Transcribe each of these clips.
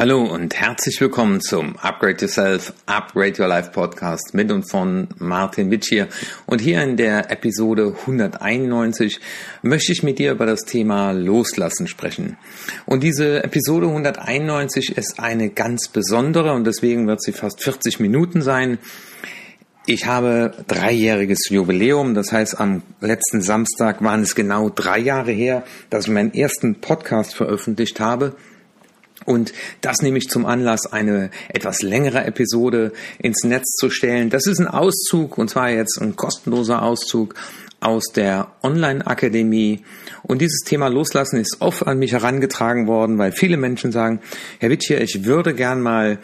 Hallo und herzlich willkommen zum Upgrade Yourself, Upgrade Your Life Podcast mit und von Martin Witsch hier. Und hier in der Episode 191 möchte ich mit dir über das Thema Loslassen sprechen. Und diese Episode 191 ist eine ganz besondere und deswegen wird sie fast 40 Minuten sein. Ich habe dreijähriges Jubiläum, das heißt am letzten Samstag waren es genau drei Jahre her, dass ich meinen ersten Podcast veröffentlicht habe. Und das nehme ich zum Anlass, eine etwas längere Episode ins Netz zu stellen. Das ist ein Auszug, und zwar jetzt ein kostenloser Auszug aus der Online-Akademie. Und dieses Thema Loslassen ist oft an mich herangetragen worden, weil viele Menschen sagen, Herr Witthier, ich würde gern mal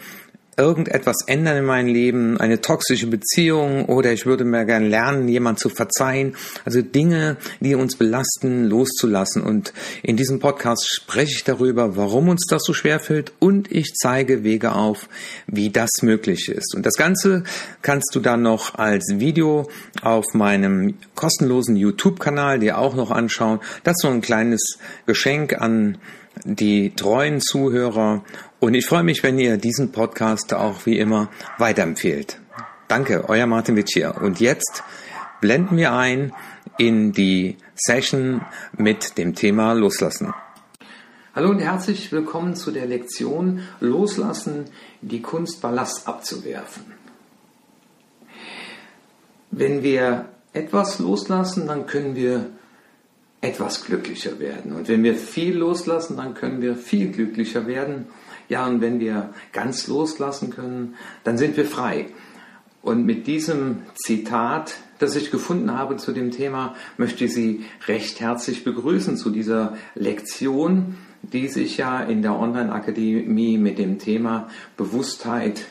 irgendetwas ändern in meinem Leben, eine toxische Beziehung oder ich würde mir gerne lernen, jemand zu verzeihen. Also Dinge, die uns belasten, loszulassen. Und in diesem Podcast spreche ich darüber, warum uns das so schwer fällt und ich zeige Wege auf, wie das möglich ist. Und das Ganze kannst du dann noch als Video auf meinem kostenlosen YouTube-Kanal dir auch noch anschauen. Das ist so ein kleines Geschenk an die treuen Zuhörer und ich freue mich, wenn ihr diesen Podcast auch wie immer weiterempfehlt. Danke, euer Martin Witsch hier. Und jetzt blenden wir ein in die Session mit dem Thema Loslassen. Hallo und herzlich willkommen zu der Lektion Loslassen, die Kunst Ballast abzuwerfen. Wenn wir etwas loslassen, dann können wir etwas glücklicher werden. Und wenn wir viel loslassen, dann können wir viel glücklicher werden. Ja, und wenn wir ganz loslassen können, dann sind wir frei. Und mit diesem Zitat, das ich gefunden habe zu dem Thema, möchte ich Sie recht herzlich begrüßen zu dieser Lektion, die sich ja in der Online-Akademie mit dem Thema Bewusstheit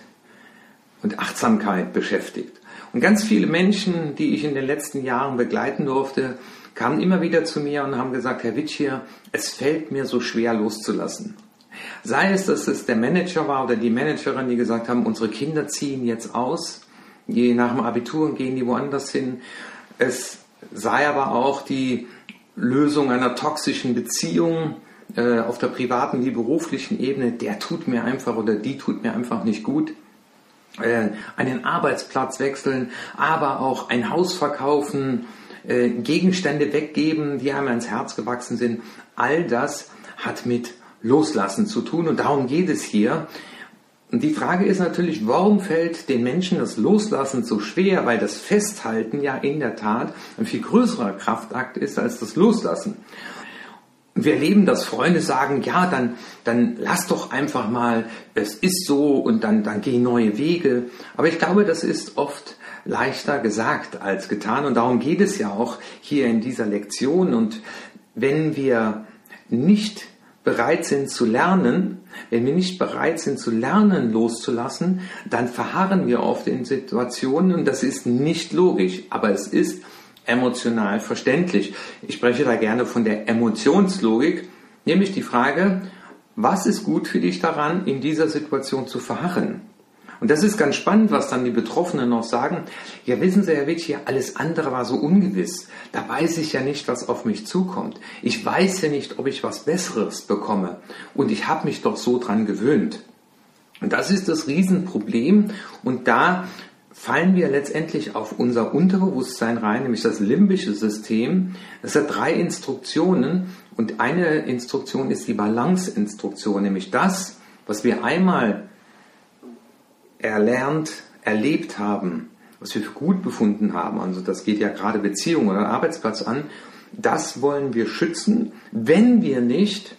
und Achtsamkeit beschäftigt. Und ganz viele Menschen, die ich in den letzten Jahren begleiten durfte, kamen immer wieder zu mir und haben gesagt, Herr Witsch es fällt mir so schwer loszulassen. Sei es, dass es der Manager war oder die Managerin, die gesagt haben, unsere Kinder ziehen jetzt aus, je nach dem Abitur und gehen die woanders hin. Es sei aber auch die Lösung einer toxischen Beziehung äh, auf der privaten wie beruflichen Ebene, der tut mir einfach oder die tut mir einfach nicht gut. Äh, einen Arbeitsplatz wechseln, aber auch ein Haus verkaufen, äh, Gegenstände weggeben, die einem ans Herz gewachsen sind. All das hat mit Loslassen zu tun und darum geht es hier. Und die Frage ist natürlich, warum fällt den Menschen das Loslassen so schwer? Weil das Festhalten ja in der Tat ein viel größerer Kraftakt ist als das Loslassen. Wir erleben, dass Freunde sagen, ja, dann, dann lass doch einfach mal, es ist so und dann, dann geh neue Wege. Aber ich glaube, das ist oft leichter gesagt als getan und darum geht es ja auch hier in dieser Lektion. Und wenn wir nicht bereit sind zu lernen, wenn wir nicht bereit sind zu lernen, loszulassen, dann verharren wir oft in Situationen und das ist nicht logisch, aber es ist emotional verständlich. Ich spreche da gerne von der Emotionslogik, nämlich die Frage, was ist gut für dich daran, in dieser Situation zu verharren? Und das ist ganz spannend, was dann die Betroffenen noch sagen. Ja, wissen Sie, Herr Witt, alles andere war so ungewiss. Da weiß ich ja nicht, was auf mich zukommt. Ich weiß ja nicht, ob ich was Besseres bekomme. Und ich habe mich doch so dran gewöhnt. Und das ist das Riesenproblem. Und da fallen wir letztendlich auf unser Unterbewusstsein rein, nämlich das limbische System. Das hat drei Instruktionen. Und eine Instruktion ist die Balance-Instruktion, nämlich das, was wir einmal erlernt, erlebt haben, was wir für gut befunden haben, also das geht ja gerade Beziehung oder Arbeitsplatz an, das wollen wir schützen, wenn wir nicht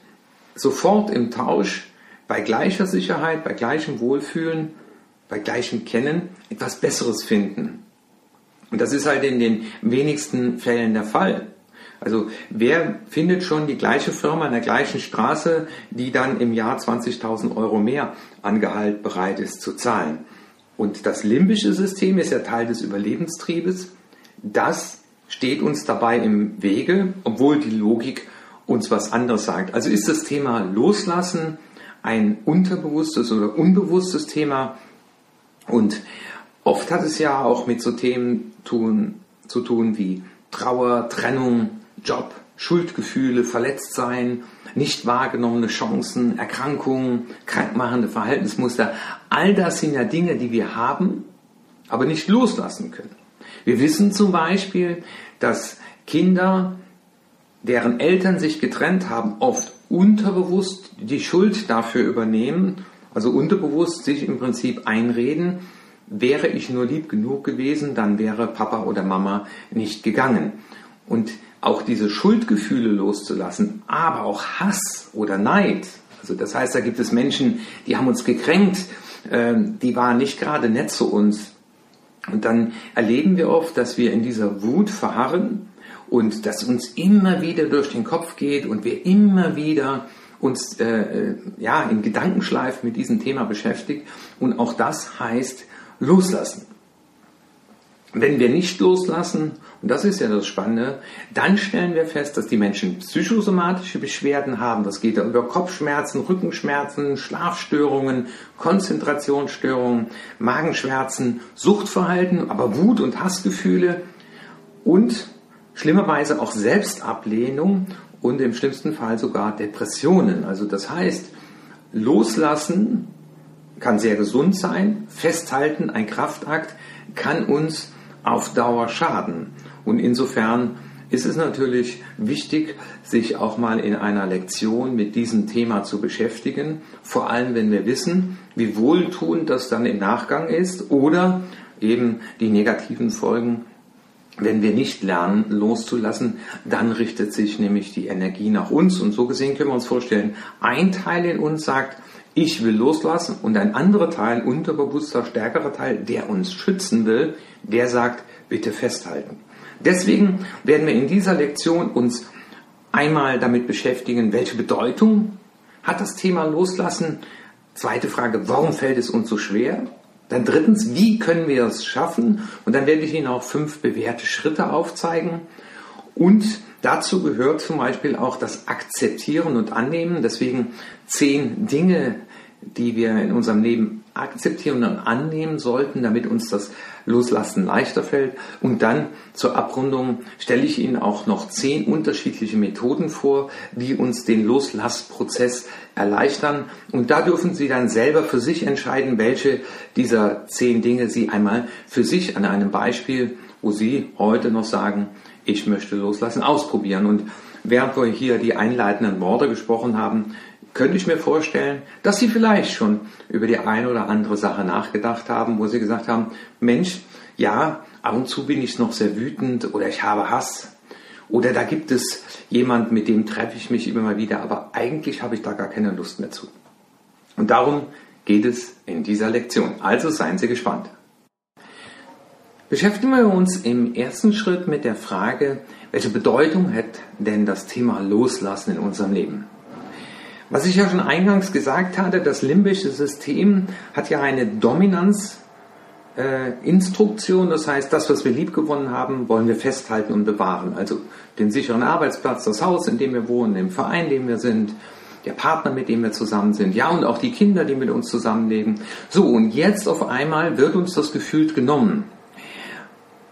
sofort im Tausch bei gleicher Sicherheit, bei gleichem Wohlfühlen, bei gleichem Kennen etwas Besseres finden. Und das ist halt in den wenigsten Fällen der Fall. Also wer findet schon die gleiche Firma in der gleichen Straße, die dann im Jahr 20.000 Euro mehr an Gehalt bereit ist zu zahlen? Und das limbische System ist ja Teil des Überlebenstriebes. Das steht uns dabei im Wege, obwohl die Logik uns was anderes sagt. Also ist das Thema Loslassen ein unterbewusstes oder unbewusstes Thema. Und oft hat es ja auch mit so Themen tun, zu tun wie Trauer, Trennung, Job, Schuldgefühle, Verletztsein, nicht wahrgenommene Chancen, Erkrankungen, krankmachende Verhaltensmuster. All das sind ja Dinge, die wir haben, aber nicht loslassen können. Wir wissen zum Beispiel, dass Kinder, deren Eltern sich getrennt haben, oft unterbewusst die Schuld dafür übernehmen, also unterbewusst sich im Prinzip einreden, wäre ich nur lieb genug gewesen, dann wäre Papa oder Mama nicht gegangen. Und auch diese Schuldgefühle loszulassen, aber auch Hass oder Neid. Also das heißt, da gibt es Menschen, die haben uns gekränkt, ähm, die waren nicht gerade nett zu uns. Und dann erleben wir oft, dass wir in dieser Wut verharren und dass uns immer wieder durch den Kopf geht und wir immer wieder uns äh, äh ja, in Gedankenschleifen mit diesem Thema beschäftigt. Und auch das heißt loslassen. Wenn wir nicht loslassen, und das ist ja das Spannende, dann stellen wir fest, dass die Menschen psychosomatische Beschwerden haben. Das geht über Kopfschmerzen, Rückenschmerzen, Schlafstörungen, Konzentrationsstörungen, Magenschmerzen, Suchtverhalten, aber Wut und Hassgefühle und schlimmerweise auch Selbstablehnung und im schlimmsten Fall sogar Depressionen. Also das heißt, loslassen kann sehr gesund sein, festhalten, ein Kraftakt, kann uns auf Dauer schaden. Und insofern ist es natürlich wichtig, sich auch mal in einer Lektion mit diesem Thema zu beschäftigen, vor allem wenn wir wissen, wie wohltuend das dann im Nachgang ist oder eben die negativen Folgen wenn wir nicht lernen, loszulassen, dann richtet sich nämlich die Energie nach uns. Und so gesehen können wir uns vorstellen, ein Teil in uns sagt, ich will loslassen und ein anderer Teil, unterbewusster, stärkerer Teil, der uns schützen will, der sagt, bitte festhalten. Deswegen werden wir in dieser Lektion uns einmal damit beschäftigen, welche Bedeutung hat das Thema Loslassen. Zweite Frage, warum fällt es uns so schwer? Dann drittens, wie können wir es schaffen? Und dann werde ich Ihnen auch fünf bewährte Schritte aufzeigen. Und dazu gehört zum Beispiel auch das Akzeptieren und Annehmen. Deswegen zehn Dinge, die wir in unserem Leben akzeptieren und annehmen sollten, damit uns das Loslassen leichter fällt. Und dann zur Abrundung stelle ich Ihnen auch noch zehn unterschiedliche Methoden vor, die uns den Loslassprozess erleichtern. Und da dürfen Sie dann selber für sich entscheiden, welche dieser zehn Dinge Sie einmal für sich an einem Beispiel, wo Sie heute noch sagen, ich möchte loslassen, ausprobieren. Und während wir hier die einleitenden Worte gesprochen haben, könnte ich mir vorstellen, dass Sie vielleicht schon über die eine oder andere Sache nachgedacht haben, wo Sie gesagt haben, Mensch, ja, ab und zu bin ich noch sehr wütend oder ich habe Hass. Oder da gibt es jemand, mit dem treffe ich mich immer mal wieder, aber eigentlich habe ich da gar keine Lust mehr zu. Und darum geht es in dieser Lektion. Also seien Sie gespannt. Beschäftigen wir uns im ersten Schritt mit der Frage, welche Bedeutung hat denn das Thema Loslassen in unserem Leben? Was ich ja schon eingangs gesagt hatte, das limbische System hat ja eine Dominanzinstruktion, äh, das heißt, das, was wir liebgewonnen haben, wollen wir festhalten und bewahren. Also den sicheren Arbeitsplatz, das Haus, in dem wir wohnen, den Verein, in dem wir sind, der Partner, mit dem wir zusammen sind, ja, und auch die Kinder, die mit uns zusammenleben. So, und jetzt auf einmal wird uns das gefühlt genommen.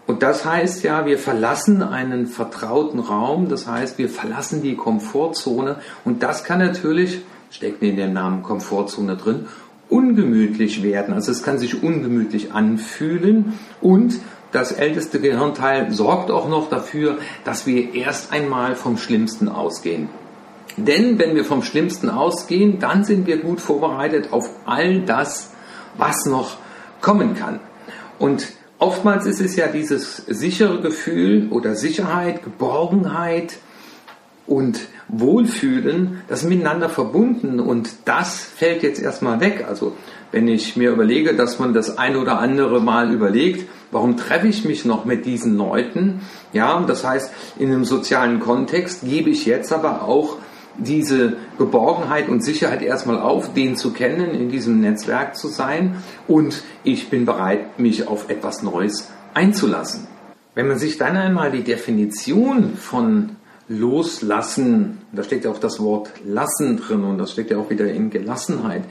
Und das heißt ja, wir verlassen einen vertrauten Raum, das heißt, wir verlassen die Komfortzone und das kann natürlich, steckt in dem Namen Komfortzone drin, ungemütlich werden. Also es kann sich ungemütlich anfühlen und das älteste Gehirnteil sorgt auch noch dafür, dass wir erst einmal vom Schlimmsten ausgehen. Denn wenn wir vom Schlimmsten ausgehen, dann sind wir gut vorbereitet auf all das, was noch kommen kann. Und Oftmals ist es ja dieses sichere Gefühl oder Sicherheit, Geborgenheit und Wohlfühlen, das miteinander verbunden und das fällt jetzt erstmal weg. Also wenn ich mir überlege, dass man das ein oder andere Mal überlegt, warum treffe ich mich noch mit diesen Leuten? Ja, das heißt, in einem sozialen Kontext gebe ich jetzt aber auch diese Geborgenheit und Sicherheit erstmal auf, den zu kennen, in diesem Netzwerk zu sein und ich bin bereit, mich auf etwas Neues einzulassen. Wenn man sich dann einmal die Definition von Loslassen, da steckt ja auch das Wort lassen drin und das steckt ja auch wieder in Gelassenheit,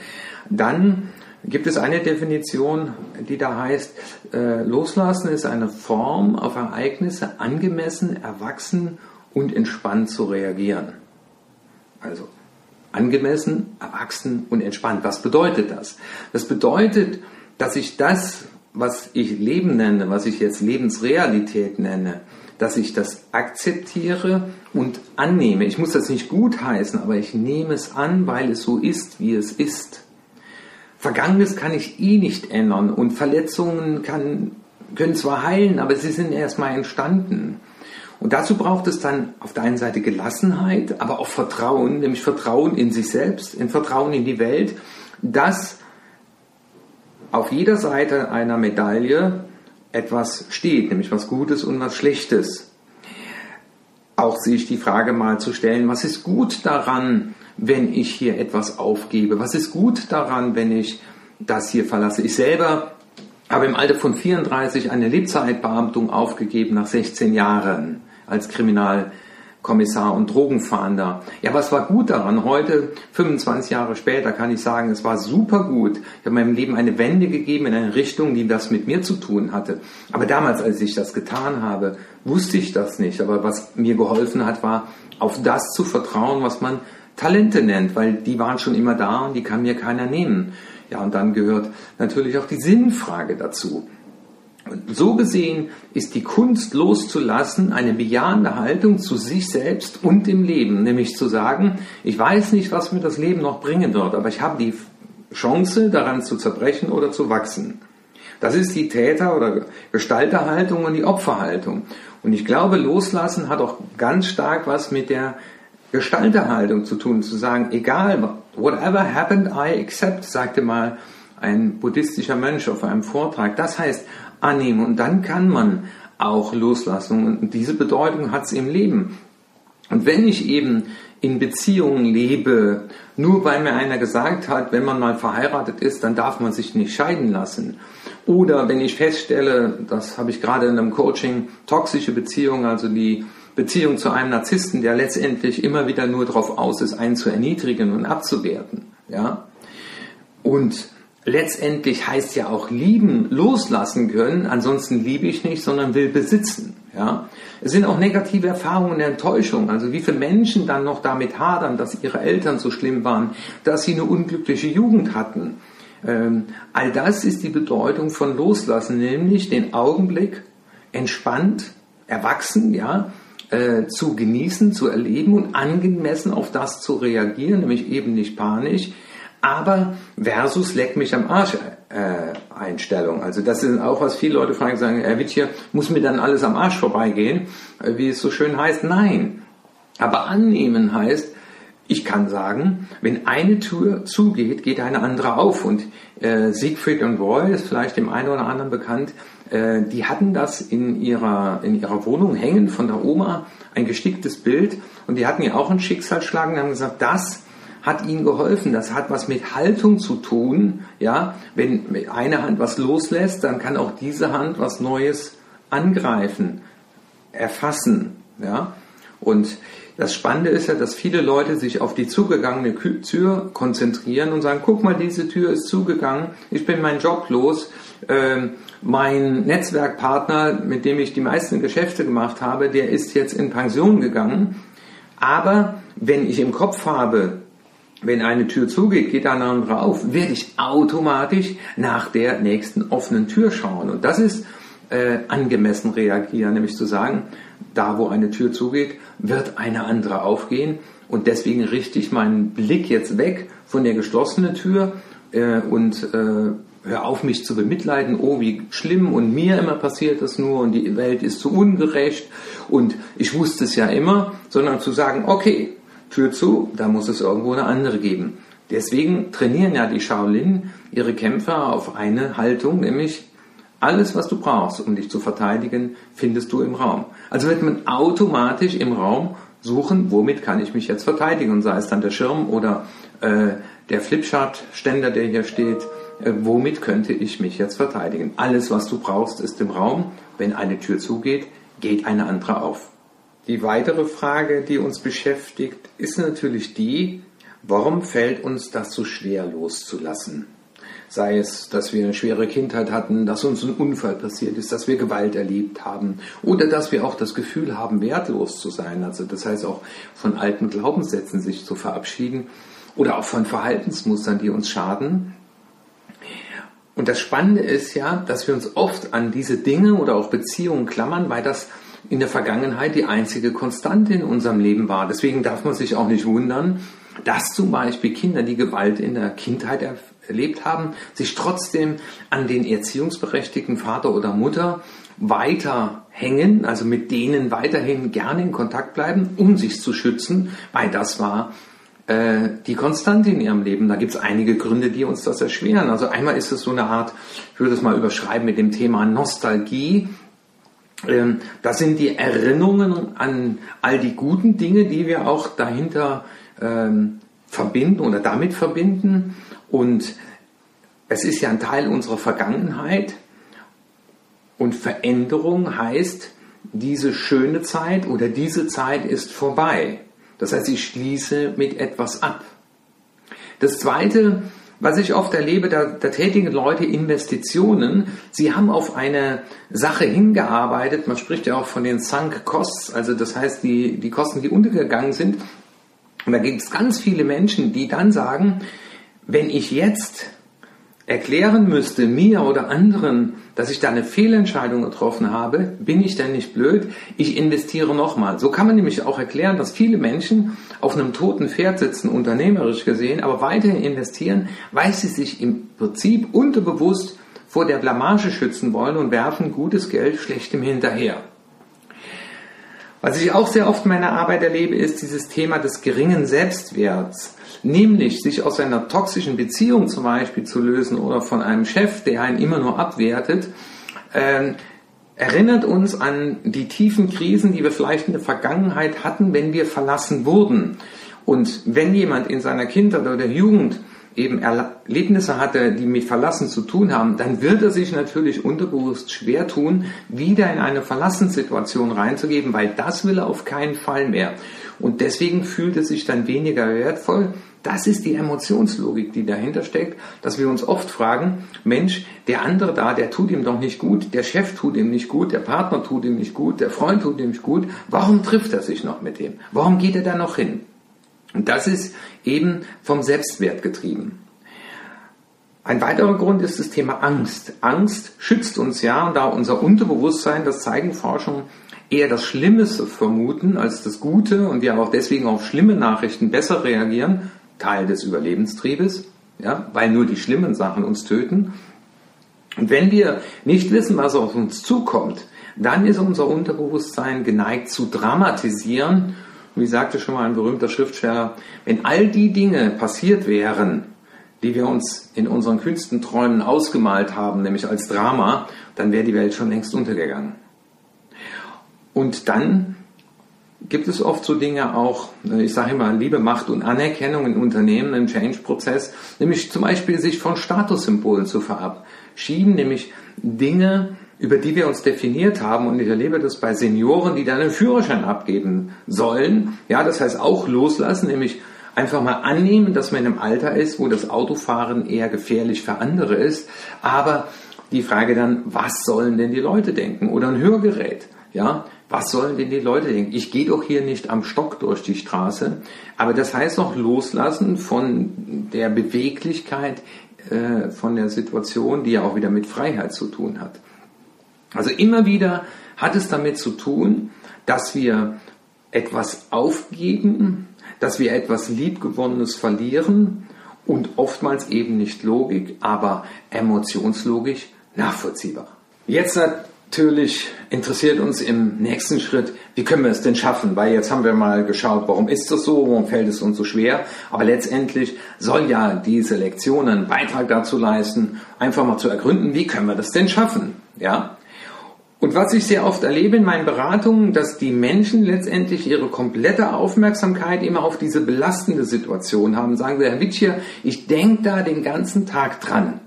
dann gibt es eine Definition, die da heißt, äh, Loslassen ist eine Form, auf Ereignisse angemessen, erwachsen und entspannt zu reagieren. Also angemessen, erwachsen und entspannt. Was bedeutet das? Das bedeutet, dass ich das, was ich Leben nenne, was ich jetzt Lebensrealität nenne, dass ich das akzeptiere und annehme. Ich muss das nicht gutheißen, aber ich nehme es an, weil es so ist, wie es ist. Vergangenes kann ich eh nicht ändern und Verletzungen kann, können zwar heilen, aber sie sind erstmal entstanden. Und dazu braucht es dann auf der einen Seite Gelassenheit, aber auch Vertrauen, nämlich Vertrauen in sich selbst, in Vertrauen in die Welt, dass auf jeder Seite einer Medaille etwas steht, nämlich was Gutes und was Schlechtes. Auch sich die Frage mal zu stellen, was ist gut daran, wenn ich hier etwas aufgebe? Was ist gut daran, wenn ich das hier verlasse? Ich selber habe im Alter von 34 eine Lebzeitbeamtung aufgegeben nach 16 Jahren als Kriminal Kommissar und Drogenfahnder. Ja, was war gut daran? Heute, 25 Jahre später, kann ich sagen, es war super gut. Ich habe meinem Leben eine Wende gegeben in eine Richtung, die das mit mir zu tun hatte. Aber damals, als ich das getan habe, wusste ich das nicht. Aber was mir geholfen hat, war, auf das zu vertrauen, was man Talente nennt, weil die waren schon immer da und die kann mir keiner nehmen. Ja, und dann gehört natürlich auch die Sinnfrage dazu. So gesehen ist die Kunst loszulassen eine bejahende Haltung zu sich selbst und dem Leben, nämlich zu sagen, ich weiß nicht, was mir das Leben noch bringen wird, aber ich habe die Chance, daran zu zerbrechen oder zu wachsen. Das ist die Täter- oder Gestalterhaltung und die Opferhaltung. Und ich glaube, loslassen hat auch ganz stark was mit der Gestalterhaltung zu tun, zu sagen, egal, whatever happened, I accept, sagte mal ein buddhistischer Mönch auf einem Vortrag. Das heißt, annehmen und dann kann man auch loslassen. Und diese Bedeutung hat es im Leben. Und wenn ich eben in Beziehungen lebe, nur weil mir einer gesagt hat, wenn man mal verheiratet ist, dann darf man sich nicht scheiden lassen. Oder wenn ich feststelle, das habe ich gerade in einem Coaching, toxische Beziehungen, also die Beziehung zu einem Narzissten, der letztendlich immer wieder nur darauf aus ist, einen zu erniedrigen und abzuwerten. Ja? Und letztendlich heißt ja auch lieben, loslassen können. Ansonsten liebe ich nicht, sondern will besitzen. Ja, es sind auch negative Erfahrungen der Enttäuschung. Also wie viele Menschen dann noch damit hadern, dass ihre Eltern so schlimm waren, dass sie eine unglückliche Jugend hatten. Ähm, all das ist die Bedeutung von Loslassen, nämlich den Augenblick entspannt, erwachsen, ja, äh, zu genießen, zu erleben und angemessen auf das zu reagieren, nämlich eben nicht panisch, aber versus leck mich am Arsch äh, Einstellung. Also das ist auch was viele Leute fragen, sagen, Herr Wittcher, muss mir dann alles am Arsch vorbeigehen, äh, wie es so schön heißt? Nein. Aber annehmen heißt, ich kann sagen, wenn eine Tür zugeht, geht eine andere auf. Und äh, Siegfried und Roy ist vielleicht dem einen oder anderen bekannt. Äh, die hatten das in ihrer, in ihrer Wohnung hängen von der Oma, ein gesticktes Bild. Und die hatten ja auch einen Schicksalsschlag und haben gesagt, das hat ihnen geholfen. Das hat was mit Haltung zu tun. Ja, wenn eine Hand was loslässt, dann kann auch diese Hand was Neues angreifen, erfassen. Ja, und das Spannende ist ja, dass viele Leute sich auf die zugegangene Tür konzentrieren und sagen, guck mal, diese Tür ist zugegangen, ich bin meinen Job los, ähm, mein Netzwerkpartner, mit dem ich die meisten Geschäfte gemacht habe, der ist jetzt in Pension gegangen. Aber wenn ich im Kopf habe, wenn eine Tür zugeht, geht eine andere auf, werde ich automatisch nach der nächsten offenen Tür schauen. Und das ist äh, angemessen reagieren, nämlich zu sagen, da wo eine Tür zugeht, wird eine andere aufgehen. Und deswegen richte ich meinen Blick jetzt weg von der geschlossenen Tür äh, und äh, hör auf, mich zu bemitleiden, oh, wie schlimm und mir immer passiert das nur und die Welt ist zu ungerecht und ich wusste es ja immer, sondern zu sagen, okay, Tür zu, da muss es irgendwo eine andere geben. Deswegen trainieren ja die Shaolin ihre Kämpfer auf eine Haltung, nämlich alles, was du brauchst, um dich zu verteidigen, findest du im Raum. Also wird man automatisch im Raum suchen, womit kann ich mich jetzt verteidigen, und sei es dann der Schirm oder äh, der Flipchart-Ständer, der hier steht, äh, womit könnte ich mich jetzt verteidigen. Alles, was du brauchst, ist im Raum. Wenn eine Tür zugeht, geht eine andere auf. Die weitere Frage, die uns beschäftigt, ist natürlich die, warum fällt uns das so schwer loszulassen? Sei es, dass wir eine schwere Kindheit hatten, dass uns ein Unfall passiert ist, dass wir Gewalt erlebt haben oder dass wir auch das Gefühl haben, wertlos zu sein. Also das heißt auch von alten Glaubenssätzen sich zu verabschieden oder auch von Verhaltensmustern, die uns schaden. Und das Spannende ist ja, dass wir uns oft an diese Dinge oder auch Beziehungen klammern, weil das in der Vergangenheit die einzige Konstante in unserem Leben war. Deswegen darf man sich auch nicht wundern, dass zum Beispiel Kinder, die Gewalt in der Kindheit erlebt haben, sich trotzdem an den erziehungsberechtigten Vater oder Mutter weiterhängen, also mit denen weiterhin gerne in Kontakt bleiben, um sich zu schützen, weil das war äh, die Konstante in ihrem Leben. Da gibt es einige Gründe, die uns das erschweren. Also einmal ist es so eine Art, ich würde es mal überschreiben mit dem Thema Nostalgie. Ähm, das sind die Erinnerungen an all die guten Dinge, die wir auch dahinter ähm, verbinden oder damit verbinden. Und es ist ja ein Teil unserer Vergangenheit. Und Veränderung heißt, diese schöne Zeit oder diese Zeit ist vorbei. Das heißt, ich schließe mit etwas ab. Das Zweite, was ich oft erlebe, da, da tätigen Leute Investitionen. Sie haben auf eine Sache hingearbeitet. Man spricht ja auch von den Sunk Costs, also das heißt die, die Kosten, die untergegangen sind. Und da gibt es ganz viele Menschen, die dann sagen, wenn ich jetzt erklären müsste, mir oder anderen, dass ich da eine Fehlentscheidung getroffen habe, bin ich denn nicht blöd? Ich investiere nochmal. So kann man nämlich auch erklären, dass viele Menschen auf einem toten Pferd sitzen, unternehmerisch gesehen, aber weiterhin investieren, weil sie sich im Prinzip unterbewusst vor der Blamage schützen wollen und werfen gutes Geld schlechtem hinterher. Was ich auch sehr oft in meiner Arbeit erlebe, ist dieses Thema des geringen Selbstwerts nämlich sich aus einer toxischen Beziehung zum Beispiel zu lösen oder von einem Chef, der einen immer nur abwertet, äh, erinnert uns an die tiefen Krisen, die wir vielleicht in der Vergangenheit hatten, wenn wir verlassen wurden. Und wenn jemand in seiner Kindheit oder Jugend eben Erlebnisse hatte, die mit Verlassen zu tun haben, dann wird er sich natürlich unterbewusst schwer tun, wieder in eine Verlassenssituation reinzugeben, weil das will er auf keinen Fall mehr. Und deswegen fühlt es sich dann weniger wertvoll, das ist die Emotionslogik, die dahinter steckt, dass wir uns oft fragen, Mensch, der andere da, der tut ihm doch nicht gut, der Chef tut ihm nicht gut, der Partner tut ihm nicht gut, der Freund tut ihm nicht gut, warum trifft er sich noch mit dem? Warum geht er da noch hin? Und das ist eben vom Selbstwert getrieben. Ein weiterer Grund ist das Thema Angst. Angst schützt uns ja, da unser Unterbewusstsein, das zeigen Forschung, eher das Schlimme vermuten als das Gute und wir auch deswegen auf schlimme Nachrichten besser reagieren, Teil des Überlebenstriebes, ja, weil nur die schlimmen Sachen uns töten. Und wenn wir nicht wissen, was auf uns zukommt, dann ist unser Unterbewusstsein geneigt zu dramatisieren. Wie sagte schon mal ein berühmter Schriftsteller, wenn all die Dinge passiert wären, die wir uns in unseren kühnsten Träumen ausgemalt haben, nämlich als Drama, dann wäre die Welt schon längst untergegangen. Und dann gibt es oft so Dinge auch, ich sage immer, Liebe, Macht und Anerkennung in Unternehmen im Change-Prozess, nämlich zum Beispiel sich von Statussymbolen zu verabschieden, nämlich Dinge, über die wir uns definiert haben. Und ich erlebe das bei Senioren, die dann einen Führerschein abgeben sollen. Ja, das heißt auch loslassen, nämlich einfach mal annehmen, dass man in einem Alter ist, wo das Autofahren eher gefährlich für andere ist. Aber die Frage dann, was sollen denn die Leute denken? Oder ein Hörgerät. Ja, was sollen denn die Leute denken? Ich gehe doch hier nicht am Stock durch die Straße. Aber das heißt auch loslassen von der Beweglichkeit, äh, von der Situation, die ja auch wieder mit Freiheit zu tun hat. Also immer wieder hat es damit zu tun, dass wir etwas aufgeben, dass wir etwas Liebgewonnenes verlieren und oftmals eben nicht Logik, aber emotionslogisch nachvollziehbar. Jetzt natürlich interessiert uns im nächsten Schritt, wie können wir es denn schaffen? Weil jetzt haben wir mal geschaut, warum ist das so, warum fällt es uns so schwer? Aber letztendlich soll ja diese Lektion einen Beitrag dazu leisten, einfach mal zu ergründen, wie können wir das denn schaffen? Ja? Und was ich sehr oft erlebe in meinen Beratungen, dass die Menschen letztendlich ihre komplette Aufmerksamkeit immer auf diese belastende Situation haben. Sagen sie, Herr Witschier, ich denke da den ganzen Tag dran.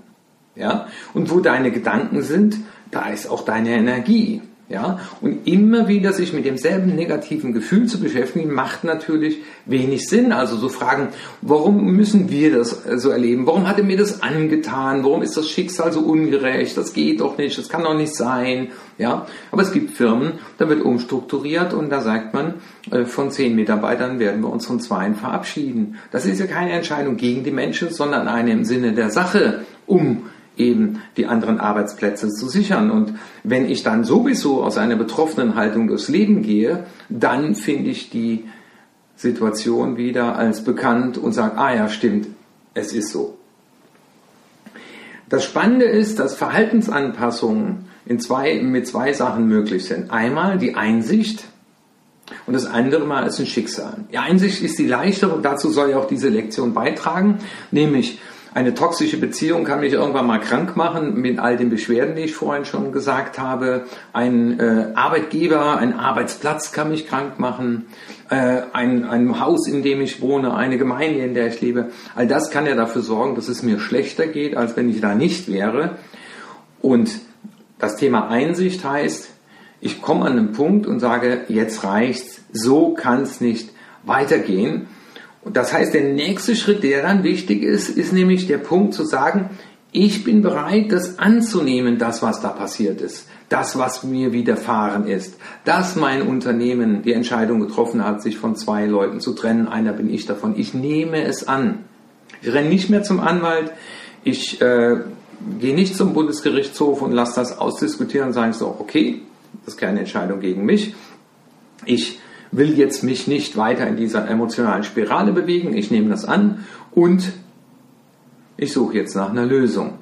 Ja? Und wo deine Gedanken sind, da ist auch deine Energie. Ja? Und immer wieder sich mit demselben negativen Gefühl zu beschäftigen, macht natürlich wenig Sinn. Also so Fragen, warum müssen wir das so erleben? Warum hat er mir das angetan? Warum ist das Schicksal so ungerecht? Das geht doch nicht, das kann doch nicht sein. Ja? Aber es gibt Firmen, da wird umstrukturiert und da sagt man, äh, von zehn Mitarbeitern werden wir uns von zweien verabschieden. Das ist ja keine Entscheidung gegen die Menschen, sondern eine im Sinne der Sache, um eben die anderen Arbeitsplätze zu sichern. Und wenn ich dann sowieso aus einer betroffenen Haltung durchs Leben gehe, dann finde ich die Situation wieder als bekannt und sage, ah ja, stimmt, es ist so. Das Spannende ist, dass Verhaltensanpassungen in zwei, mit zwei Sachen möglich sind. Einmal die Einsicht und das andere Mal ist ein Schicksal. Die Einsicht ist die leichtere und dazu soll ja auch diese Lektion beitragen, nämlich eine toxische Beziehung kann mich irgendwann mal krank machen mit all den Beschwerden, die ich vorhin schon gesagt habe. Ein äh, Arbeitgeber, ein Arbeitsplatz kann mich krank machen. Äh, ein, ein Haus, in dem ich wohne, eine Gemeinde, in der ich lebe. All das kann ja dafür sorgen, dass es mir schlechter geht, als wenn ich da nicht wäre. Und das Thema Einsicht heißt, ich komme an einen Punkt und sage, jetzt reicht's, so kann es nicht weitergehen. Und das heißt, der nächste Schritt, der dann wichtig ist, ist nämlich der Punkt zu sagen, ich bin bereit, das anzunehmen, das, was da passiert ist, das, was mir widerfahren ist, dass mein Unternehmen die Entscheidung getroffen hat, sich von zwei Leuten zu trennen. Einer bin ich davon. Ich nehme es an. Ich renne nicht mehr zum Anwalt. Ich äh, gehe nicht zum Bundesgerichtshof und lasse das ausdiskutieren und sage so, okay, das ist keine Entscheidung gegen mich. Ich will jetzt mich nicht weiter in dieser emotionalen Spirale bewegen, ich nehme das an und ich suche jetzt nach einer Lösung.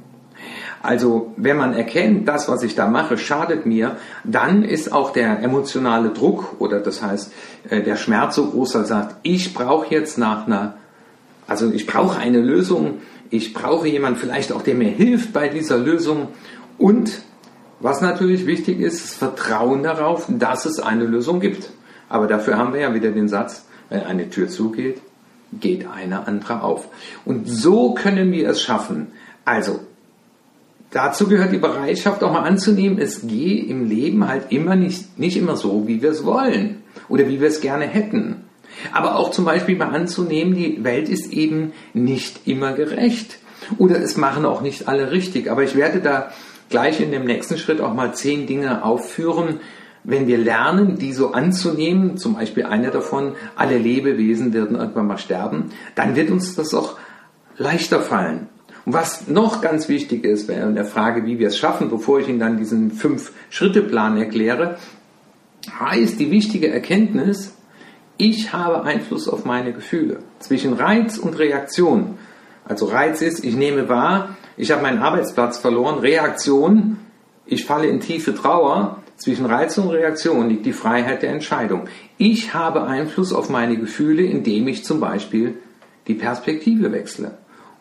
Also wenn man erkennt, das, was ich da mache, schadet mir, dann ist auch der emotionale Druck oder das heißt äh, der Schmerz so groß, dass er sagt, ich brauche jetzt nach einer, also ich brauche eine Lösung, ich brauche jemanden vielleicht auch, der mir hilft bei dieser Lösung und was natürlich wichtig ist, das Vertrauen darauf, dass es eine Lösung gibt. Aber dafür haben wir ja wieder den Satz, wenn eine Tür zugeht, geht eine andere auf. Und so können wir es schaffen. Also, dazu gehört die Bereitschaft auch mal anzunehmen, es geht im Leben halt immer nicht, nicht immer so, wie wir es wollen oder wie wir es gerne hätten. Aber auch zum Beispiel mal anzunehmen, die Welt ist eben nicht immer gerecht. Oder es machen auch nicht alle richtig. Aber ich werde da gleich in dem nächsten Schritt auch mal zehn Dinge aufführen, wenn wir lernen, die so anzunehmen, zum Beispiel eine davon, alle Lebewesen werden irgendwann mal sterben, dann wird uns das auch leichter fallen. Und was noch ganz wichtig ist, bei der Frage, wie wir es schaffen, bevor ich Ihnen dann diesen Fünf-Schritte-Plan erkläre, heißt die wichtige Erkenntnis, ich habe Einfluss auf meine Gefühle. Zwischen Reiz und Reaktion. Also Reiz ist, ich nehme wahr, ich habe meinen Arbeitsplatz verloren. Reaktion, ich falle in tiefe Trauer. Zwischen Reiz und Reaktion liegt die Freiheit der Entscheidung. Ich habe Einfluss auf meine Gefühle, indem ich zum Beispiel die Perspektive wechsle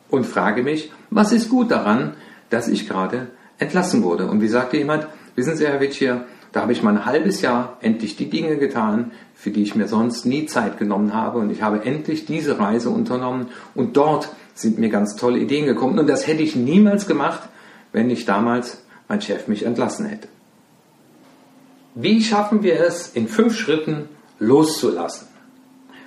und frage mich, was ist gut daran, dass ich gerade entlassen wurde? Und wie sagte jemand, wissen Sie, Herr Witschier, da habe ich mal ein halbes Jahr endlich die Dinge getan, für die ich mir sonst nie Zeit genommen habe. Und ich habe endlich diese Reise unternommen. Und dort sind mir ganz tolle Ideen gekommen. Und das hätte ich niemals gemacht, wenn nicht damals mein Chef mich entlassen hätte. Wie schaffen wir es, in fünf Schritten loszulassen?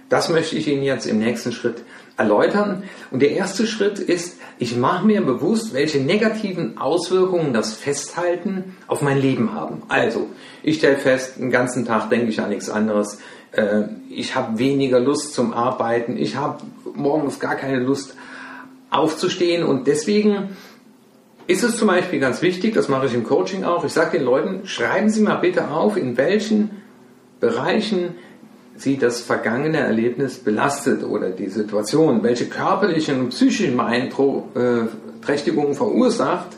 Das möchte ich Ihnen jetzt im nächsten Schritt erläutern. Und der erste Schritt ist, ich mache mir bewusst, welche negativen Auswirkungen das Festhalten auf mein Leben haben. Also, ich stelle fest, den ganzen Tag denke ich an nichts anderes. Äh, ich habe weniger Lust zum Arbeiten. Ich habe morgens gar keine Lust aufzustehen. Und deswegen ist es zum Beispiel ganz wichtig, das mache ich im Coaching auch, ich sage den Leuten, schreiben Sie mal bitte auf, in welchen Bereichen Sie das vergangene Erlebnis belastet oder die Situation, welche körperlichen und psychischen Beeinträchtigungen verursacht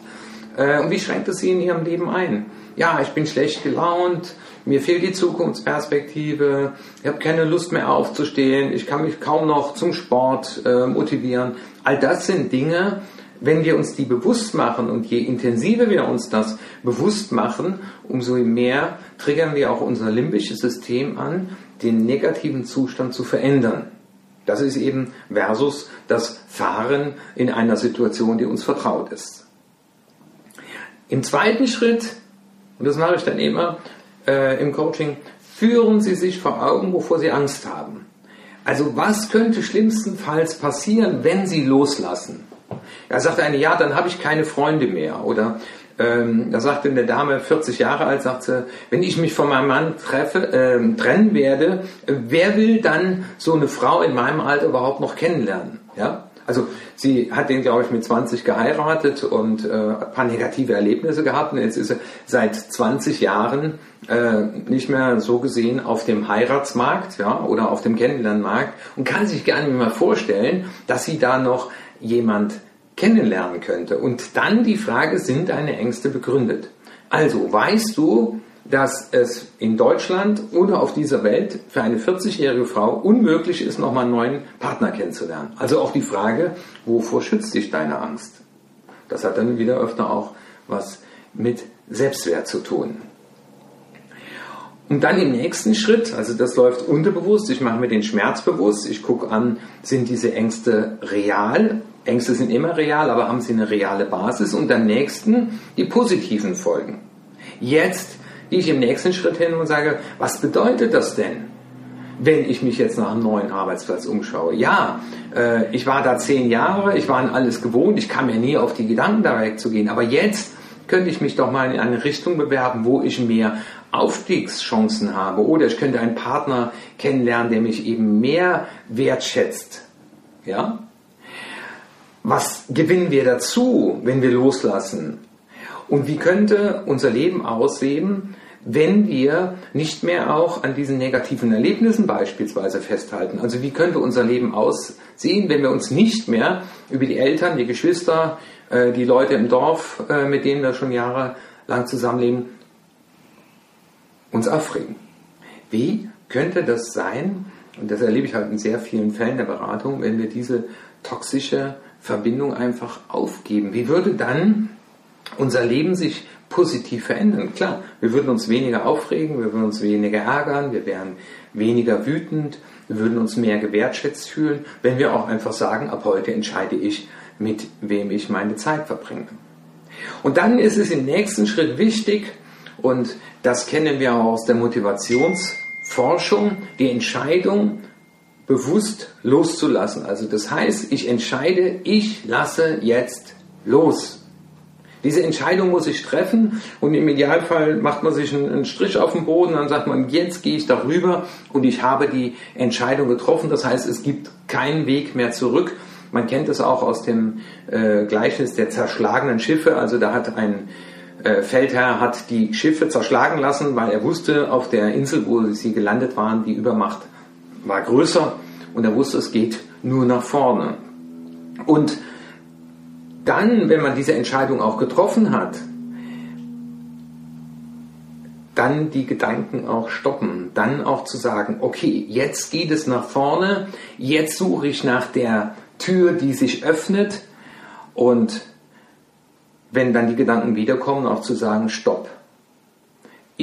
äh, und wie schränkt es Sie in Ihrem Leben ein. Ja, ich bin schlecht gelaunt, mir fehlt die Zukunftsperspektive, ich habe keine Lust mehr aufzustehen, ich kann mich kaum noch zum Sport äh, motivieren. All das sind Dinge, wenn wir uns die bewusst machen und je intensiver wir uns das bewusst machen, umso mehr triggern wir auch unser limbisches System an, den negativen Zustand zu verändern. Das ist eben versus das Fahren in einer Situation, die uns vertraut ist. Im zweiten Schritt, und das mache ich dann immer, äh, im Coaching, führen Sie sich vor Augen, wovor Sie Angst haben. Also was könnte schlimmstenfalls passieren, wenn Sie loslassen? Er sagte eine, ja, dann habe ich keine Freunde mehr. Oder ähm, da sagte eine Dame, 40 Jahre alt, sagte, wenn ich mich von meinem Mann treffe, äh, trennen werde, wer will dann so eine Frau in meinem Alter überhaupt noch kennenlernen? Ja? Also sie hat den, glaube ich, mit 20 geheiratet und äh, ein paar negative Erlebnisse gehabt. Und jetzt ist sie seit 20 Jahren äh, nicht mehr so gesehen auf dem Heiratsmarkt ja, oder auf dem Kennenlernmarkt und kann sich gar nicht mehr vorstellen, dass sie da noch jemand kennenlernen könnte. Und dann die Frage, sind deine Ängste begründet? Also, weißt du, dass es in Deutschland oder auf dieser Welt für eine 40-jährige Frau unmöglich ist, nochmal einen neuen Partner kennenzulernen. Also auch die Frage, wovor schützt dich deine Angst? Das hat dann wieder öfter auch was mit Selbstwert zu tun. Und dann im nächsten Schritt, also das läuft unterbewusst, ich mache mir den Schmerz bewusst, ich gucke an, sind diese Ängste real? Ängste sind immer real, aber haben sie eine reale Basis? Und dann nächsten die positiven Folgen. Jetzt gehe ich im nächsten Schritt hin und sage, was bedeutet das denn? wenn ich mich jetzt nach einem neuen Arbeitsplatz umschaue. Ja, äh, ich war da zehn Jahre, ich war an alles gewohnt, ich kam mir nie auf die Gedanken, da wegzugehen. Aber jetzt könnte ich mich doch mal in eine Richtung bewerben, wo ich mehr Aufstiegschancen habe. Oder ich könnte einen Partner kennenlernen, der mich eben mehr wertschätzt. Ja? Was gewinnen wir dazu, wenn wir loslassen? Und wie könnte unser Leben aussehen, wenn wir nicht mehr auch an diesen negativen Erlebnissen beispielsweise festhalten. Also wie könnte unser Leben aussehen, wenn wir uns nicht mehr über die Eltern, die Geschwister, äh, die Leute im Dorf, äh, mit denen wir schon jahrelang zusammenleben, uns aufregen. Wie könnte das sein, und das erlebe ich halt in sehr vielen Fällen der Beratung, wenn wir diese toxische Verbindung einfach aufgeben? Wie würde dann unser Leben sich positiv verändern. Klar, wir würden uns weniger aufregen, wir würden uns weniger ärgern, wir wären weniger wütend, wir würden uns mehr gewertschätzt fühlen, wenn wir auch einfach sagen, ab heute entscheide ich, mit wem ich meine Zeit verbringe. Und dann ist es im nächsten Schritt wichtig, und das kennen wir auch aus der Motivationsforschung, die Entscheidung bewusst loszulassen. Also das heißt, ich entscheide, ich lasse jetzt los. Diese Entscheidung muss ich treffen und im Idealfall macht man sich einen, Strich auf den Boden, dann sagt man, jetzt gehe ich darüber und ich habe die Entscheidung getroffen. Das heißt, es gibt keinen Weg mehr zurück. Man kennt es auch aus dem äh, Gleichnis der zerschlagenen Schiffe. Also da hat ein äh, Feldherr hat die Schiffe zerschlagen lassen, weil er wusste, auf der Insel, wo sie gelandet waren, die Übermacht war größer und er wusste, es geht nur nach vorne. Und dann, wenn man diese Entscheidung auch getroffen hat, dann die Gedanken auch stoppen, dann auch zu sagen, okay, jetzt geht es nach vorne, jetzt suche ich nach der Tür, die sich öffnet und wenn dann die Gedanken wiederkommen, auch zu sagen, stopp.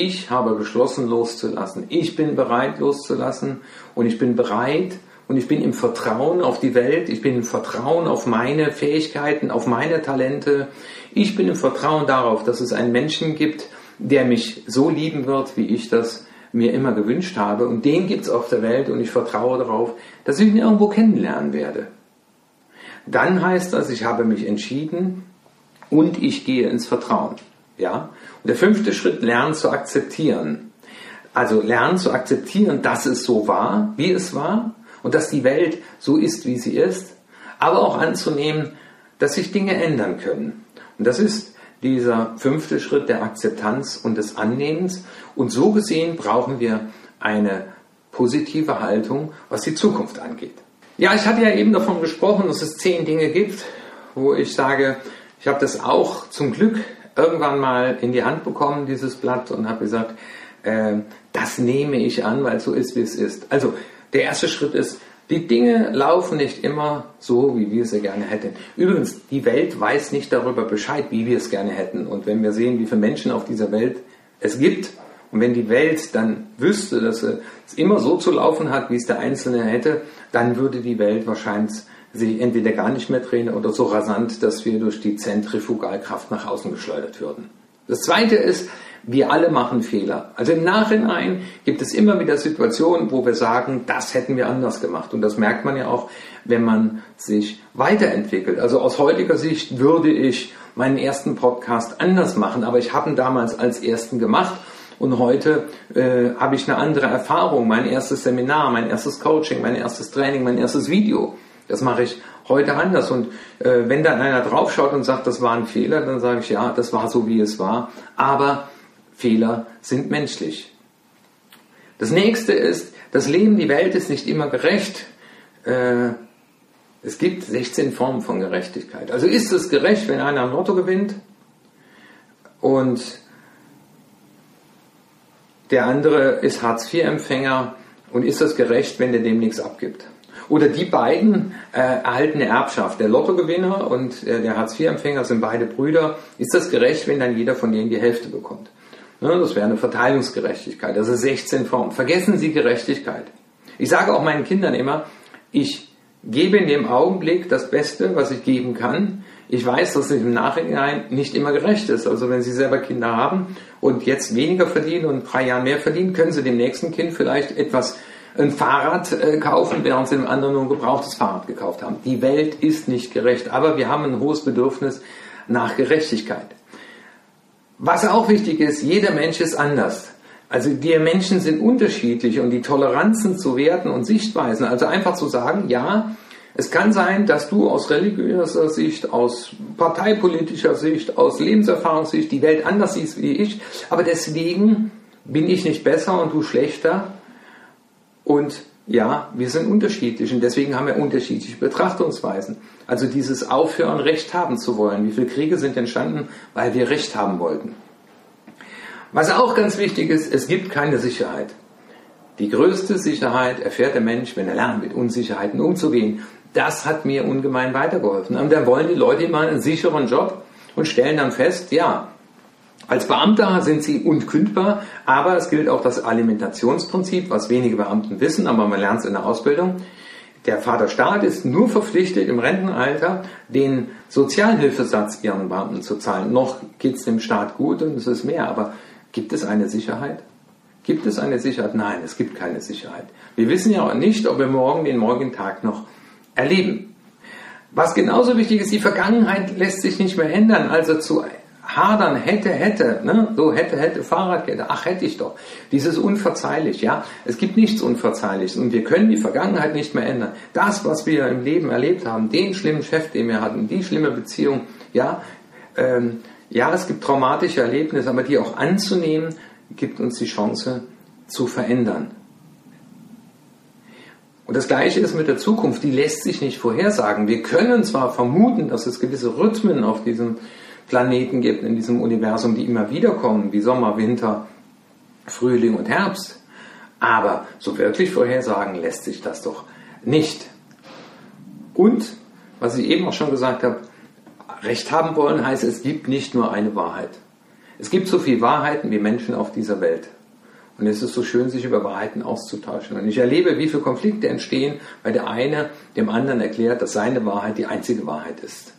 Ich habe beschlossen loszulassen. Ich bin bereit loszulassen und ich bin bereit, und ich bin im Vertrauen auf die Welt, ich bin im Vertrauen auf meine Fähigkeiten, auf meine Talente. Ich bin im Vertrauen darauf, dass es einen Menschen gibt, der mich so lieben wird, wie ich das mir immer gewünscht habe. Und den gibt es auf der Welt und ich vertraue darauf, dass ich ihn irgendwo kennenlernen werde. Dann heißt das, ich habe mich entschieden und ich gehe ins Vertrauen. Ja? Und der fünfte Schritt, lernen zu akzeptieren. Also lernen zu akzeptieren, dass es so war, wie es war und dass die Welt so ist, wie sie ist, aber auch anzunehmen, dass sich Dinge ändern können. Und das ist dieser fünfte Schritt der Akzeptanz und des Annehmens. Und so gesehen brauchen wir eine positive Haltung, was die Zukunft angeht. Ja, ich hatte ja eben davon gesprochen, dass es zehn Dinge gibt, wo ich sage, ich habe das auch zum Glück irgendwann mal in die Hand bekommen, dieses Blatt, und habe gesagt, äh, das nehme ich an, weil so ist, wie es ist. Also der erste Schritt ist, die Dinge laufen nicht immer so, wie wir sie gerne hätten. Übrigens, die Welt weiß nicht darüber Bescheid, wie wir es gerne hätten. Und wenn wir sehen, wie viele Menschen auf dieser Welt es gibt, und wenn die Welt dann wüsste, dass es immer so zu laufen hat, wie es der Einzelne hätte, dann würde die Welt wahrscheinlich sich entweder gar nicht mehr drehen oder so rasant, dass wir durch die Zentrifugalkraft nach außen geschleudert würden. Das zweite ist, Wir alle machen Fehler. Also im Nachhinein gibt es immer wieder Situationen, wo wir sagen, das hätten wir anders gemacht. Und das merkt man ja auch, wenn man sich weiterentwickelt. Also aus heutiger Sicht würde ich meinen ersten Podcast anders machen, aber ich habe ihn damals als ersten gemacht. Und heute äh, habe ich eine andere Erfahrung. Mein erstes Seminar, mein erstes Coaching, mein erstes Training, mein erstes Video. Das mache ich heute anders. Und äh, wenn dann einer draufschaut und sagt, das war ein Fehler, dann sage ich, ja, das war so, wie es war. Aber Fehler sind menschlich. Das nächste ist, das Leben, die Welt ist nicht immer gerecht. Äh, es gibt 16 Formen von Gerechtigkeit. Also ist es gerecht, wenn einer ein Lotto gewinnt und der andere ist Hartz-IV-Empfänger und ist es gerecht, wenn der dem nichts abgibt? Oder die beiden äh, erhalten eine Erbschaft. Der Lottogewinner und äh, der Hartz-IV-Empfänger sind beide Brüder. Ist das gerecht, wenn dann jeder von denen die Hälfte bekommt? Ne, das wäre eine Verteilungsgerechtigkeit. Ist 16 Formen. Vergessen Sie Gerechtigkeit. Ich sage auch meinen Kindern immer, ich gebe in dem Augenblick das Beste, was ich geben kann. Ich weiß, dass es im Nachhinein nicht immer gerecht ist. Also wenn Sie selber Kinder haben und jetzt weniger verdienen und drei Jahre mehr verdienen, können Sie dem nächsten Kind vielleicht etwas ein Fahrrad äh, kaufen, während sie dem anderen nur ein gebrauchtes Fahrrad gekauft haben. Die Welt ist nicht gerecht, aber wir haben ein hohes Bedürfnis nach Gerechtigkeit. Was auch wichtig ist, jeder Mensch ist anders. Also die Menschen sind unterschiedlich und die Toleranzen zu Werten und Sichtweisen, also einfach zu sagen, ja, es kann sein, dass du aus religiöser Sicht, aus parteipolitischer Sicht, aus Lebenserfahrungssicht die Welt anders siehst wie ich, aber deswegen bin ich nicht besser und du schlechter, und ja, wir sind unterschiedlich und deswegen haben wir unterschiedliche Betrachtungsweisen. Also dieses Aufhören, Recht haben zu wollen. Wie viele Kriege sind entstanden, weil wir Recht haben wollten? Was auch ganz wichtig ist, es gibt keine Sicherheit. Die größte Sicherheit erfährt der Mensch, wenn er lernt, mit Unsicherheiten umzugehen. Das hat mir ungemein weitergeholfen. Und dann wollen die Leute immer einen sicheren Job und stellen dann fest, ja, als Beamter sind sie unkündbar, aber es gilt auch das Alimentationsprinzip, was wenige Beamten wissen, aber man lernt es in der Ausbildung. Der Vaterstaat ist nur verpflichtet, im Rentenalter den Sozialhilfesatz ihren Beamten zu zahlen. Noch geht es dem Staat gut und es ist mehr, aber gibt es eine Sicherheit? Gibt es eine Sicherheit? Nein, es gibt keine Sicherheit. Wir wissen ja auch nicht, ob wir morgen den morgigen Tag noch erleben. Was genauso wichtig ist, die Vergangenheit lässt sich nicht mehr ändern. Also zu hadern, hätte, hätte, ne? so hätte, hätte, Fahrradkette, ach hätte ich doch. Dieses unverzeihlich, ja. Es gibt nichts Unverzeihliches und wir können die Vergangenheit nicht mehr ändern. Das, was wir im Leben erlebt haben, den schlimmen Chef, den wir hatten, die schlimme Beziehung, ja, ähm, ja, es gibt traumatische Erlebnisse, aber die auch anzunehmen, gibt uns die Chance zu verändern. Und das Gleiche ist mit der Zukunft, die lässt sich nicht vorhersagen. Wir können zwar vermuten, dass es gewisse Rhythmen auf diesem Planeten gibt in diesem Universum, die immer wieder kommen, wie Sommer, Winter, Frühling und Herbst. Aber so wirklich vorhersagen lässt sich das doch nicht. Und, was ich eben auch schon gesagt habe, Recht haben wollen heißt, es gibt nicht nur eine Wahrheit. Es gibt so viele Wahrheiten wie Menschen auf dieser Welt. Und es ist so schön, sich über Wahrheiten auszutauschen. Und ich erlebe, wie viele Konflikte entstehen, weil der eine dem anderen erklärt, dass seine Wahrheit die einzige Wahrheit ist.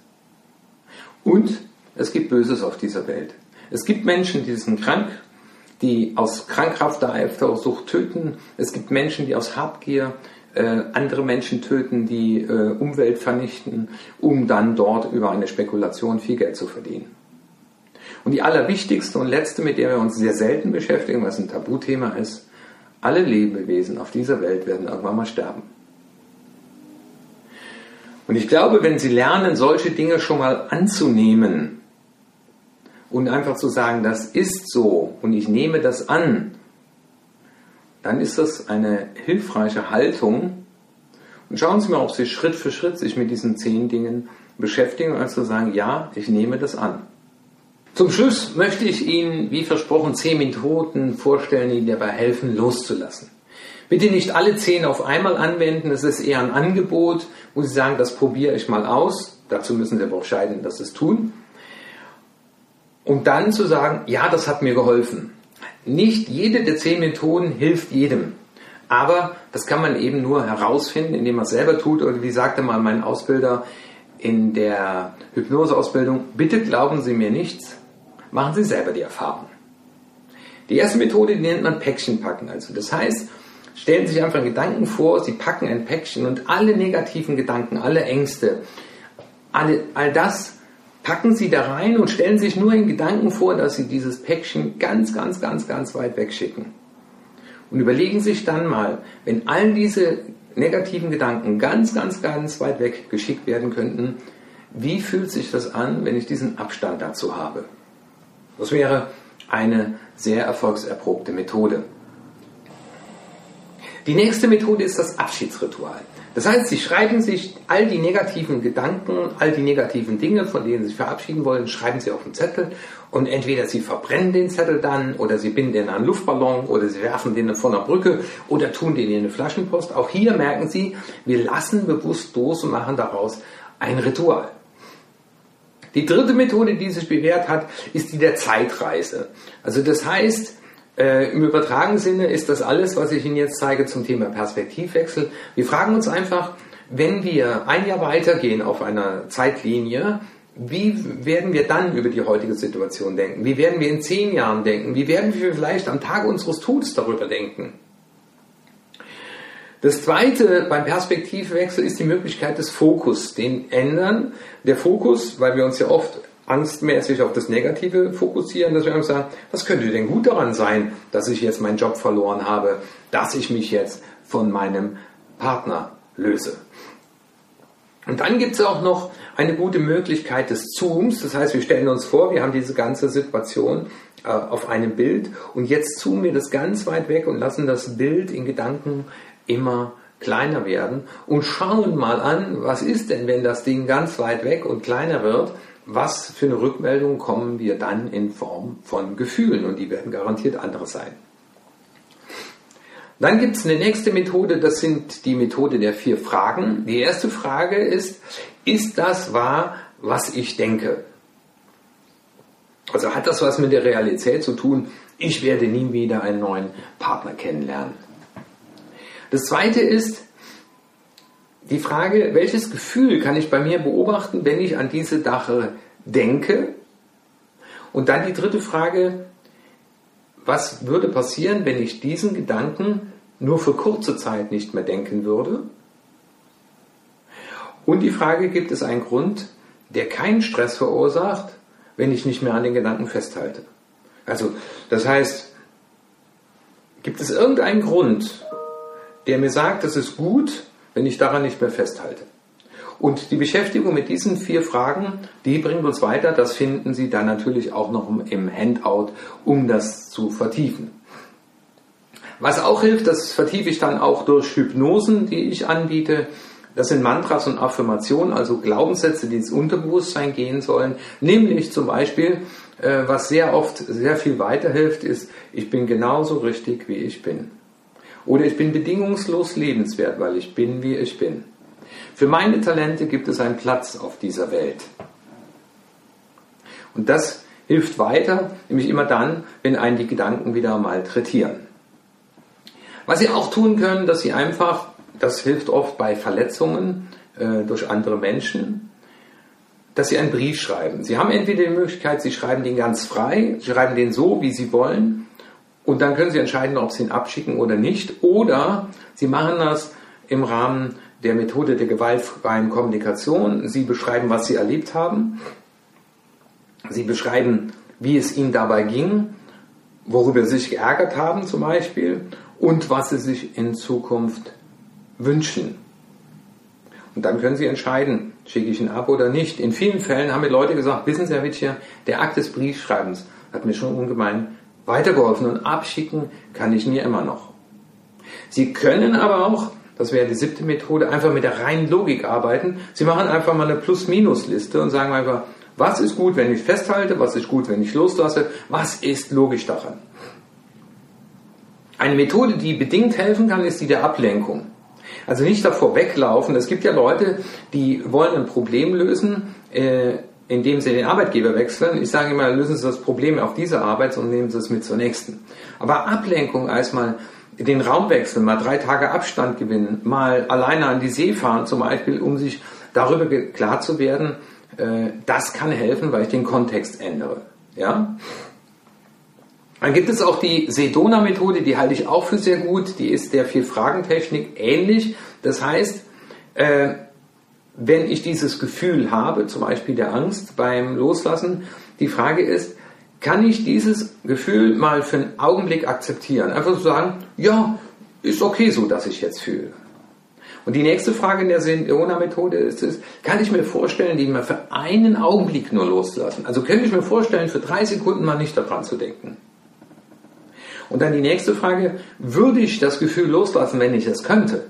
Und es gibt Böses auf dieser Welt. Es gibt Menschen, die sind krank, die aus krankhafter Eifersucht töten. Es gibt Menschen, die aus Habgier äh, andere Menschen töten, die äh, Umwelt vernichten, um dann dort über eine Spekulation viel Geld zu verdienen. Und die allerwichtigste und letzte, mit der wir uns sehr selten beschäftigen, was ein Tabuthema ist, alle Lebewesen auf dieser Welt werden irgendwann mal sterben. Und ich glaube, wenn Sie lernen, solche Dinge schon mal anzunehmen, und einfach zu sagen, das ist so und ich nehme das an, dann ist das eine hilfreiche Haltung. Und schauen Sie mal, ob Sie Schritt für Schritt sich mit diesen zehn Dingen beschäftigen und also sagen, ja, ich nehme das an. Zum Schluss möchte ich Ihnen, wie versprochen, zehn Methoden vorstellen, die Ihnen dabei helfen, loszulassen. Bitte nicht alle zehn auf einmal anwenden, es ist eher ein Angebot, wo Sie sagen, das probiere ich mal aus. Dazu müssen Sie aber auch scheiden, dass Sie es tun. Und dann zu sagen, ja, das hat mir geholfen. Nicht jede der zehn Methoden hilft jedem. Aber das kann man eben nur herausfinden, indem man es selber tut. Oder wie sagte mal mein Ausbilder in der Hypnoseausbildung, bitte glauben Sie mir nichts, machen Sie selber die Erfahrung. Die erste Methode, die nennt man Päckchen packen. Also das heißt, stellen Sie sich einfach Gedanken vor, Sie packen ein Päckchen und alle negativen Gedanken, alle Ängste, alle, all das packen Sie da rein und stellen sich nur in Gedanken vor, dass Sie dieses Päckchen ganz, ganz, ganz, ganz weit wegschicken. Und überlegen sich dann mal, wenn all diese negativen Gedanken ganz, ganz, ganz weit weg geschickt werden könnten, wie fühlt sich das an, wenn ich diesen Abstand dazu habe? Das wäre eine sehr erfolgserprobte Methode. Die nächste Methode ist das Abschiedsritual. Das heißt, Sie schreiben sich all die negativen Gedanken, all die negativen Dinge, von denen Sie sich verabschieden wollen, schreiben Sie auf einen Zettel und entweder Sie verbrennen den Zettel dann oder Sie binden den an einen Luftballon oder Sie werfen den von der Brücke oder tun den in eine Flaschenpost. Auch hier merken Sie, wir lassen bewusst los und machen daraus ein Ritual. Die dritte Methode, die sich bewährt hat, ist die der Zeitreise. Also das heißt, äh, Im übertragenen Sinne ist das alles, was ich Ihnen jetzt zeige zum Thema Perspektivwechsel. Wir fragen uns einfach, wenn wir ein Jahr weitergehen auf einer Zeitlinie, wie werden wir dann über die heutige Situation denken? Wie werden wir in zehn Jahren denken? Wie werden wir vielleicht am Tag unseres Todes darüber denken? Das zweite beim Perspektivwechsel ist die Möglichkeit des Fokus, den ändern. Der Fokus, weil wir uns ja oft angstmäßig auf das Negative fokussieren, dass wir einfach sagen, was könnte denn gut daran sein, dass ich jetzt meinen Job verloren habe, dass ich mich jetzt von meinem Partner löse. Und dann gibt es auch noch eine gute Möglichkeit des Zooms. Das heißt, wir stellen uns vor, wir haben diese ganze Situation äh, auf einem Bild und jetzt zoomen wir das ganz weit weg und lassen das Bild in Gedanken immer kleiner werden und schauen mal an, was ist denn, wenn das Ding ganz weit weg und kleiner wird was für eine Rückmeldung kommen wir dann in Form von Gefühlen und die werden garantiert andere sein. Dann gibt es eine nächste Methode, das sind die Methode der vier Fragen. Die erste Frage ist, ist das wahr, was ich denke? Also hat das was mit der Realität zu tun? Ich werde nie wieder einen neuen Partner kennenlernen. Das zweite ist, die Frage, welches Gefühl kann ich bei mir beobachten, wenn ich an diese Sache denke? Und dann die dritte Frage, was würde passieren, wenn ich diesen Gedanken nur für kurze Zeit nicht mehr denken würde? Und die Frage, gibt es einen Grund, der keinen Stress verursacht, wenn ich nicht mehr an den Gedanken festhalte? Also, das heißt, gibt es irgendeinen Grund, der mir sagt, es ist gut, wenn ich daran nicht mehr festhalte. Und die Beschäftigung mit diesen vier Fragen, die bringt uns weiter. Das finden Sie dann natürlich auch noch im Handout, um das zu vertiefen. Was auch hilft, das vertiefe ich dann auch durch Hypnosen, die ich anbiete. Das sind Mantras und Affirmationen, also Glaubenssätze, die ins Unterbewusstsein gehen sollen. Nämlich zum Beispiel, äh, was sehr oft sehr viel weiterhilft, ist, ich bin genauso richtig, wie ich bin. Oder ich bin bedingungslos lebenswert, weil ich bin, wie ich bin. Für meine Talente gibt es einen Platz auf dieser Welt. Und das hilft weiter, nämlich immer dann, wenn einen die Gedanken wieder malträtieren. Was Sie auch tun können, dass Sie einfach, das hilft oft bei Verletzungen äh, durch andere Menschen, dass Sie einen Brief schreiben. Sie haben entweder die Möglichkeit, Sie schreiben den ganz frei, Sie schreiben den so, wie Sie wollen, und dann können Sie entscheiden, ob Sie ihn abschicken oder nicht. Oder Sie machen das im Rahmen der Methode der gewaltfreien Kommunikation. Sie beschreiben, was Sie erlebt haben. Sie beschreiben, wie es Ihnen dabei ging, worüber Sie sich geärgert haben zum Beispiel und was Sie sich in Zukunft wünschen. Und dann können Sie entscheiden, schicke ich ihn ab oder nicht. In vielen Fällen haben mir Leute gesagt, wissen Sie, Herr Wittcher, der Akt des Briefschreibens hat mir schon ungemein weitergeholfen und abschicken kann ich mir immer noch. Sie können aber auch, das wäre die siebte Methode, einfach mit der reinen Logik arbeiten. Sie machen einfach mal eine Plus-Minus-Liste und sagen einfach, was ist gut, wenn ich festhalte, was ist gut, wenn ich loslasse, was ist logisch daran. Eine Methode, die bedingt helfen kann, ist die der Ablenkung. Also nicht davor weglaufen. Es gibt ja Leute, die wollen ein Problem lösen, äh, indem Sie den Arbeitgeber wechseln. Ich sage immer, lösen Sie das Problem auf diese Arbeit und nehmen Sie es mit zur nächsten. Aber Ablenkung als mal den Raum wechseln, mal drei Tage Abstand gewinnen, mal alleine an die See fahren zum Beispiel, um sich darüber klar zu werden, äh, das kann helfen, weil ich den Kontext ändere. Ja? Dann gibt es auch die Sedona-Methode, die halte ich auch für sehr gut. Die ist der Vier-Fragen-Technik ähnlich. Das heißt, äh, wenn ich dieses Gefühl habe, zum Beispiel der Angst beim Loslassen, die Frage ist, kann ich dieses Gefühl mal für einen Augenblick akzeptieren? Einfach so sagen, ja, ist okay so, dass ich jetzt fühle. Und die nächste Frage in der Sedona-Methode ist, ist, kann ich mir vorstellen, die mal für einen Augenblick nur loslassen? Also könnte ich mir vorstellen, für drei Sekunden mal nicht daran zu denken. Und dann die nächste Frage, würde ich das Gefühl loslassen, wenn ich es könnte?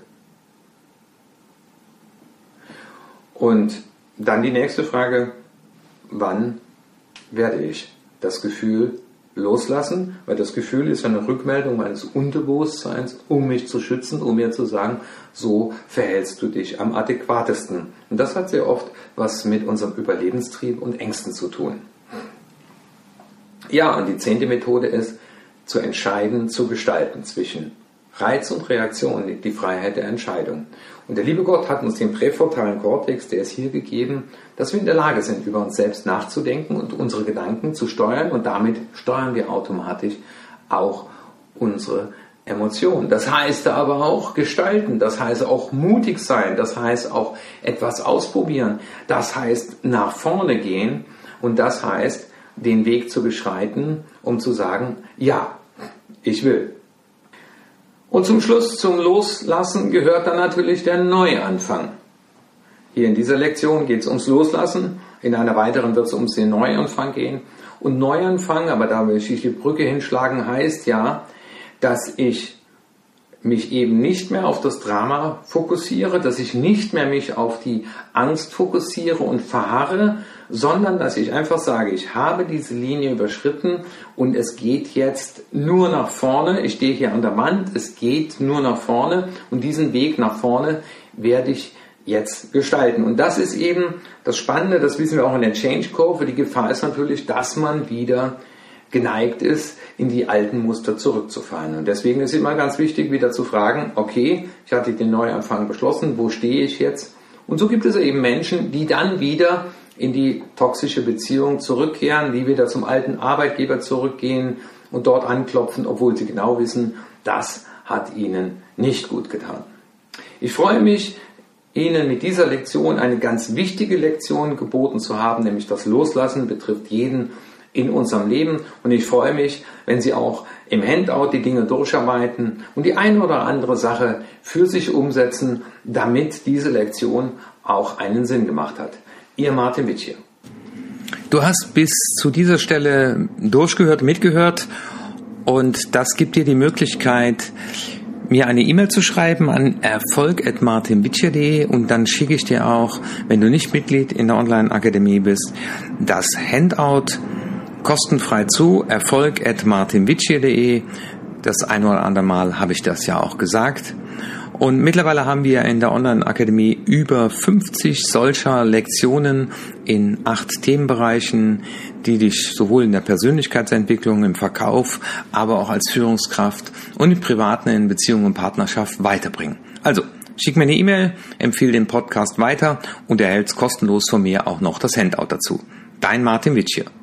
Und dann die nächste Frage, wann werde ich das Gefühl loslassen? Weil das Gefühl ist eine Rückmeldung meines Unterbewusstseins, um mich zu schützen, um mir zu sagen, so verhältst du dich am adäquatesten. Und das hat sehr oft was mit unserem Überlebenstrieb und Ängsten zu tun. Ja, und die zehnte Methode ist, zu entscheiden, zu gestalten zwischen Reiz und Reaktion liegt die Freiheit der Entscheidung. Und der liebe Gott hat uns den präfrontalen Kortex, der ist hier gegeben, dass wir in der Lage sind, über uns selbst nachzudenken und unsere Gedanken zu steuern und damit steuern wir automatisch auch unsere Emotionen. Das heißt aber auch gestalten, das heißt auch mutig sein, das heißt auch etwas ausprobieren, das heißt nach vorne gehen und das heißt den Weg zu beschreiten, um zu sagen, ja, ich will. Und zum Schluss, zum Loslassen, gehört dann natürlich der Neuanfang. Hier in dieser Lektion geht es ums Loslassen, in einer weiteren wird es ums den Neuanfang gehen. Und Neuanfang, aber da will ich die Brücke hinschlagen, heißt ja, dass ich mich eben nicht mehr auf das Drama fokussiere, dass ich nicht mehr mich auf die Angst fokussiere und verharre, sondern dass ich einfach sage, ich habe diese Linie überschritten und es geht jetzt nur nach vorne. Ich stehe hier an der Wand, es geht nur nach vorne und diesen Weg nach vorne werde ich jetzt gestalten. Und das ist eben das Spannende, das wissen wir auch in der Change Kurve. Die Gefahr ist natürlich, dass man wieder geneigt ist, in die alten Muster zurückzufallen. Und deswegen ist immer ganz wichtig, wieder zu fragen, okay, ich hatte den Neuanfang beschlossen, wo stehe ich jetzt? Und so gibt es eben Menschen, die dann wieder in die toxische Beziehung zurückkehren, die wieder zum alten Arbeitgeber zurückgehen und dort anklopfen, obwohl sie genau wissen, das hat ihnen nicht gut getan. Ich freue mich, Ihnen mit dieser Lektion eine ganz wichtige Lektion geboten zu haben, nämlich das Loslassen betrifft jeden in unserem Leben. Und ich freue mich, wenn Sie auch im Handout die Dinge durcharbeiten und die eine oder andere Sache für sich umsetzen, damit diese Lektion auch einen Sinn gemacht hat. Ihr Martin Witsch Du hast bis zu dieser Stelle durchgehört, mitgehört und das gibt dir die Möglichkeit, mir eine E-Mail zu schreiben an erfolg.martinwitscher.de und dann schicke ich dir auch, wenn du nicht Mitglied in der Online-Akademie bist, das Handout kostenfrei zu, erfolg.martinwitschier.de. Das ein oder andere Mal habe ich das ja auch gesagt. Und mittlerweile haben wir in der Online-Akademie über 50 solcher Lektionen in acht Themenbereichen, die dich sowohl in der Persönlichkeitsentwicklung, im Verkauf, aber auch als Führungskraft und im privaten in Beziehung und Partnerschaft weiterbringen. Also, schick mir eine E-Mail, empfehle den Podcast weiter und erhältst kostenlos von mir auch noch das Handout dazu. Dein Martin Witsch hier.